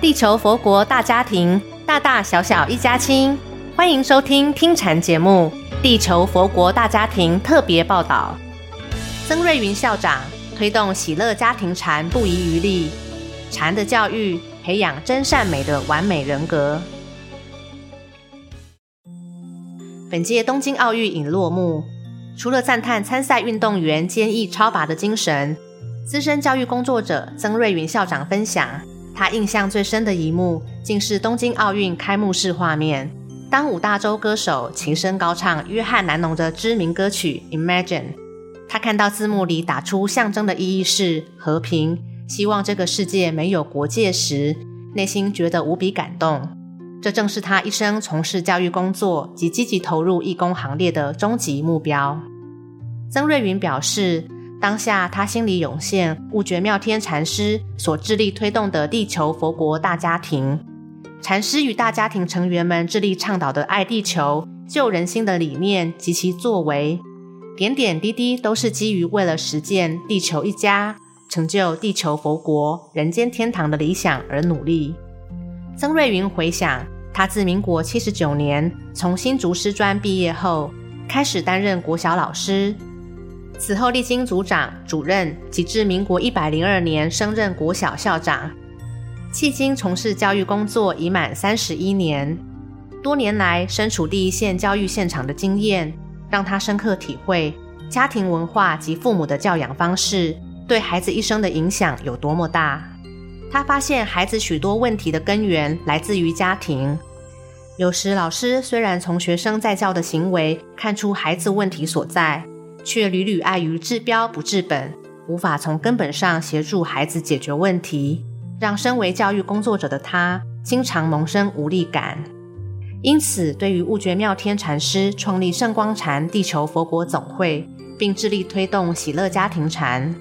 地球佛国大家庭，大大小小一家亲，欢迎收听听禅节目《地球佛国大家庭》特别报道。曾瑞云校长推动喜乐家庭禅不遗余力，禅的教育培养真善美的完美人格。本届东京奥运已落幕，除了赞叹参赛运动员坚毅超拔的精神，资深教育工作者曾瑞云校长分享，他印象最深的一幕，竟是东京奥运开幕式画面。当五大洲歌手齐声高唱约翰南农的知名歌曲《Imagine》，他看到字幕里打出象征的意义是和平，希望这个世界没有国界时，内心觉得无比感动。这正是他一生从事教育工作及积极投入义工行列的终极目标。曾瑞云表示，当下，他心里涌现悟觉妙天禅师所致力推动的地球佛国大家庭。禅师与大家庭成员们致力倡导的爱地球、救人心的理念及其作为，点点滴滴都是基于为了实践地球一家、成就地球佛国、人间天堂的理想而努力。曾瑞云回想，他自民国七十九年从新竹师专毕业后，开始担任国小老师。此后历经组长、主任，及至民国一百零二年升任国小校长，迄今从事教育工作已满三十一年。多年来身处第一线教育现场的经验，让他深刻体会家庭文化及父母的教养方式对孩子一生的影响有多么大。他发现孩子许多问题的根源来自于家庭。有时老师虽然从学生在教的行为看出孩子问题所在。却屡屡碍于治标不治本，无法从根本上协助孩子解决问题，让身为教育工作者的他经常萌生无力感。因此，对于悟觉妙天禅师创立圣光禅地球佛国总会，并致力推动喜乐家庭禅，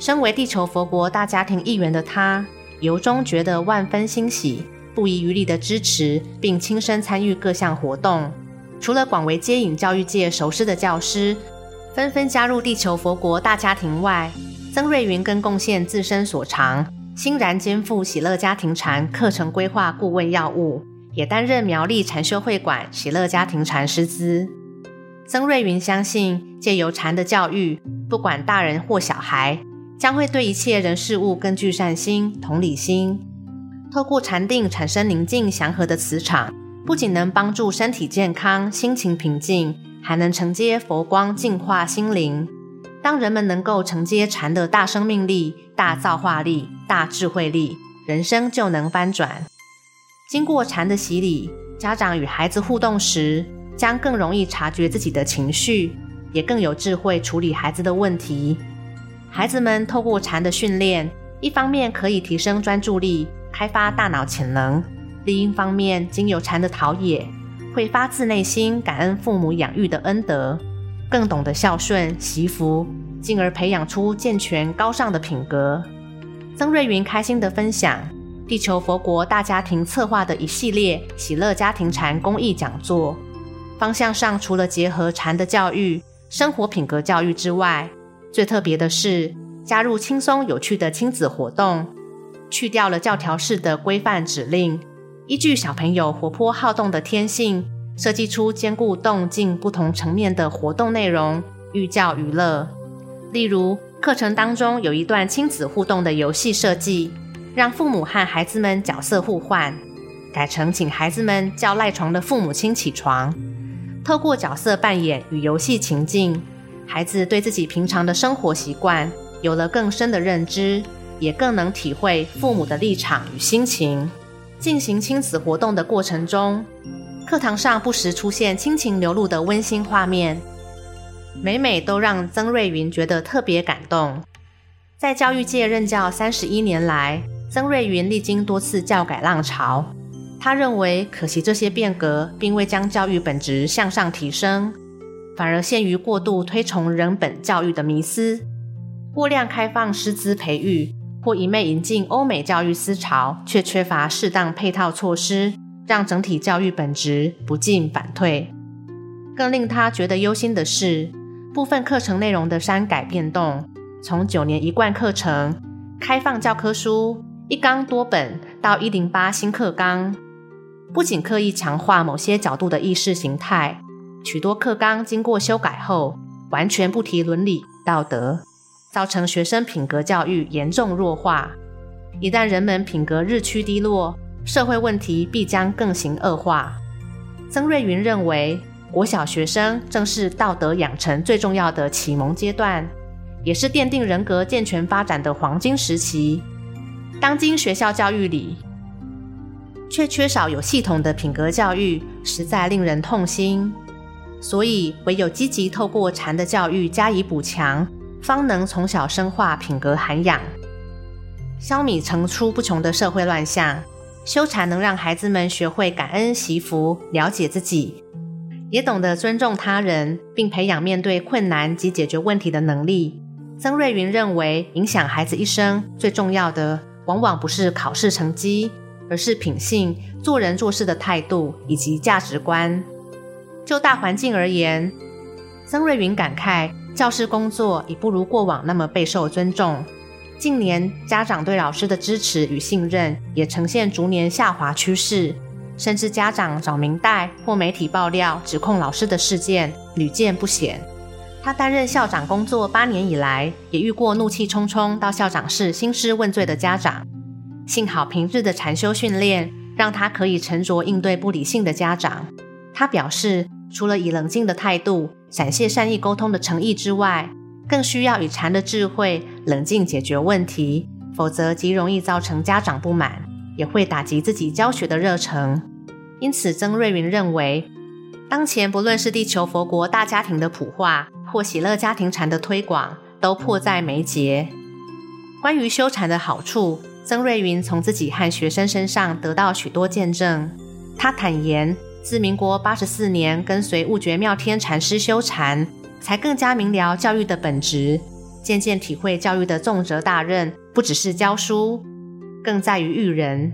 身为地球佛国大家庭一员的他，由衷觉得万分欣喜，不遗余力的支持并亲身参与各项活动。除了广为接引教育界熟识的教师。纷纷加入地球佛国大家庭外，曾瑞云更贡献自身所长，欣然肩负喜乐家庭禅课程规划顾问要务，也担任苗栗禅修会馆喜乐家庭禅师资。曾瑞云相信，借由禅的教育，不管大人或小孩，将会对一切人事物更具善心、同理心。透过禅定产生宁静祥和的磁场，不仅能帮助身体健康、心情平静。还能承接佛光净化心灵。当人们能够承接禅的大生命力、大造化力、大智慧力，人生就能翻转。经过禅的洗礼，家长与孩子互动时，将更容易察觉自己的情绪，也更有智慧处理孩子的问题。孩子们透过禅的训练，一方面可以提升专注力，开发大脑潜能；另一方面，经由禅的陶冶。会发自内心感恩父母养育的恩德，更懂得孝顺惜福，进而培养出健全高尚的品格。曾瑞云开心地分享，地球佛国大家庭策划的一系列喜乐家庭禅公益讲座，方向上除了结合禅的教育、生活品格教育之外，最特别的是加入轻松有趣的亲子活动，去掉了教条式的规范指令。依据小朋友活泼好动的天性，设计出兼顾动静不同层面的活动内容，寓教于乐。例如，课程当中有一段亲子互动的游戏设计，让父母和孩子们角色互换，改成请孩子们叫赖床的父母亲起床。透过角色扮演与游戏情境，孩子对自己平常的生活习惯有了更深的认知，也更能体会父母的立场与心情。进行亲子活动的过程中，课堂上不时出现亲情流露的温馨画面，每每都让曾瑞云觉得特别感动。在教育界任教三十一年来，曾瑞云历经多次教改浪潮，他认为可惜这些变革并未将教育本质向上提升，反而陷于过度推崇人本教育的迷思，过量开放师资培育。或一味引进欧美教育思潮，却缺乏适当配套措施，让整体教育本质不进反退。更令他觉得忧心的是，部分课程内容的删改变动，从九年一贯课程、开放教科书、一纲多本到一零八新课纲，不仅刻意强化某些角度的意识形态，许多课纲经过修改后，完全不提伦理道德，造成学生品格教育严重弱化。一旦人们品格日趋低落，社会问题必将更形恶化。曾瑞云认为，国小学生正是道德养成最重要的启蒙阶段，也是奠定人格健全发展的黄金时期。当今学校教育里，却缺少有系统的品格教育，实在令人痛心。所以，唯有积极透过禅的教育加以补强，方能从小深化品格涵养，消弭层出不穷的社会乱象。修禅能让孩子们学会感恩惜福，了解自己。也懂得尊重他人，并培养面对困难及解决问题的能力。曾瑞云认为，影响孩子一生最重要的，往往不是考试成绩，而是品性、做人做事的态度以及价值观。就大环境而言，曾瑞云感慨，教师工作已不如过往那么备受尊重。近年，家长对老师的支持与信任也呈现逐年下滑趋势。甚至家长找明代或媒体爆料指控老师的事件屡见不鲜。他担任校长工作八年以来，也遇过怒气冲冲到校长室兴师问罪的家长。幸好平日的禅修训练，让他可以沉着应对不理性的家长。他表示，除了以冷静的态度展现善意沟通的诚意之外，更需要以禅的智慧冷静解决问题，否则极容易造成家长不满。也会打击自己教学的热忱，因此曾瑞云认为，当前不论是地球佛国大家庭的普化，或喜乐家庭禅的推广，都迫在眉睫。关于修禅的好处，曾瑞云从自己和学生身上得到许多见证。他坦言，自民国八十四年跟随悟觉妙天禅师修禅，才更加明了教育的本质，渐渐体会教育的重责大任，不只是教书。更在于育人。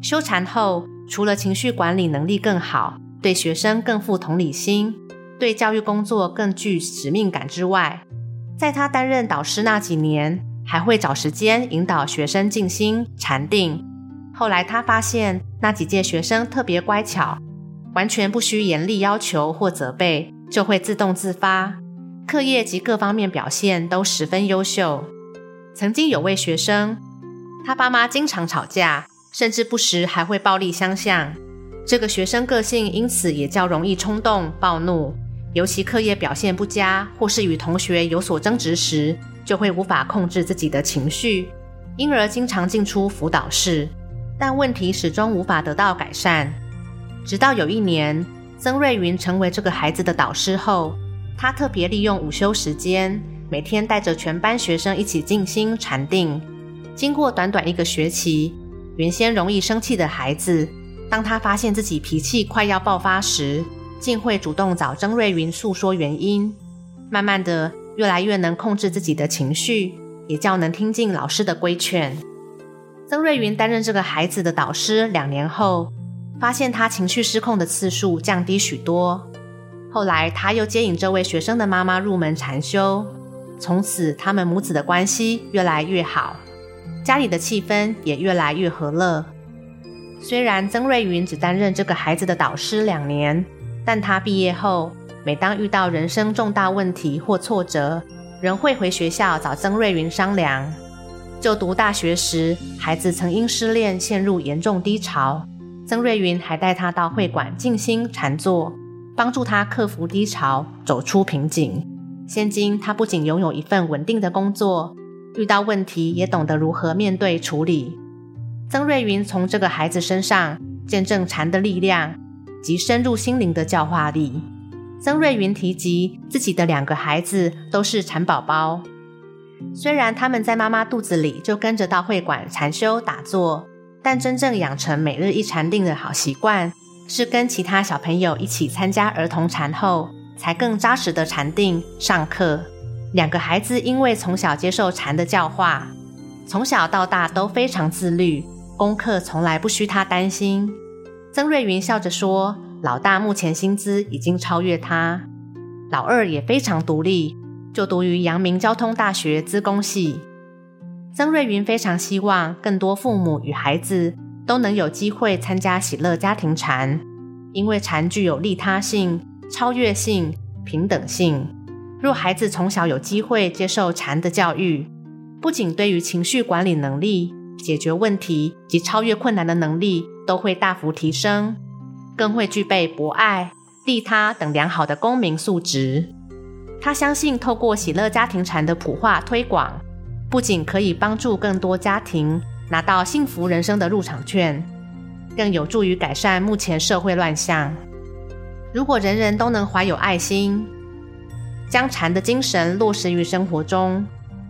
修禅后，除了情绪管理能力更好，对学生更富同理心，对教育工作更具使命感之外，在他担任导师那几年，还会找时间引导学生静心禅定。后来他发现，那几届学生特别乖巧，完全不需严厉要求或责备，就会自动自发，课业及各方面表现都十分优秀。曾经有位学生。他爸妈经常吵架，甚至不时还会暴力相向。这个学生个性因此也较容易冲动暴怒，尤其课业表现不佳或是与同学有所争执时，就会无法控制自己的情绪，因而经常进出辅导室。但问题始终无法得到改善。直到有一年，曾瑞云成为这个孩子的导师后，他特别利用午休时间，每天带着全班学生一起静心禅定。经过短短一个学期，原先容易生气的孩子，当他发现自己脾气快要爆发时，竟会主动找曾瑞云诉说原因。慢慢的，越来越能控制自己的情绪，也较能听进老师的规劝。曾瑞云担任这个孩子的导师两年后，发现他情绪失控的次数降低许多。后来，他又接引这位学生的妈妈入门禅修，从此他们母子的关系越来越好。家里的气氛也越来越和乐。虽然曾瑞云只担任这个孩子的导师两年，但他毕业后，每当遇到人生重大问题或挫折，仍会回学校找曾瑞云商量。就读大学时，孩子曾因失恋陷入严重低潮，曾瑞云还带他到会馆静心禅坐，帮助他克服低潮，走出瓶颈。现今，他不仅拥有一份稳定的工作。遇到问题也懂得如何面对处理。曾瑞云从这个孩子身上见证禅的力量及深入心灵的教化力。曾瑞云提及自己的两个孩子都是禅宝宝，虽然他们在妈妈肚子里就跟着到会馆禅修打坐，但真正养成每日一禅定的好习惯，是跟其他小朋友一起参加儿童禅后，才更扎实的禅定上课。两个孩子因为从小接受禅的教化，从小到大都非常自律，功课从来不需他担心。曾瑞云笑着说：“老大目前薪资已经超越他，老二也非常独立，就读于阳明交通大学资工系。”曾瑞云非常希望更多父母与孩子都能有机会参加喜乐家庭禅，因为禅具有利他性、超越性、平等性。若孩子从小有机会接受禅的教育，不仅对于情绪管理能力、解决问题及超越困难的能力都会大幅提升，更会具备博爱、利他等良好的公民素质。他相信，透过喜乐家庭禅的普化推广，不仅可以帮助更多家庭拿到幸福人生的入场券，更有助于改善目前社会乱象。如果人人都能怀有爱心，将禅的精神落实于生活中，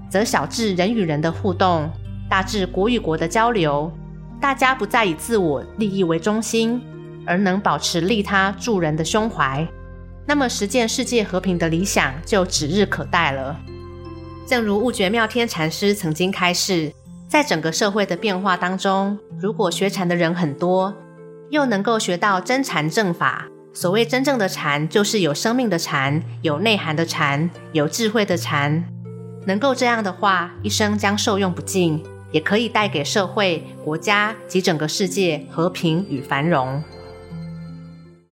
则小至人与人的互动，大至国与国的交流，大家不再以自我利益为中心，而能保持利他助人的胸怀。那么，实践世界和平的理想就指日可待了。正如悟觉妙天禅师曾经开示，在整个社会的变化当中，如果学禅的人很多，又能够学到真禅正法，所谓真正的禅，就是有生命的禅，有内涵的禅，有智慧的禅。能够这样的话，一生将受用不尽，也可以带给社会、国家及整个世界和平与繁荣。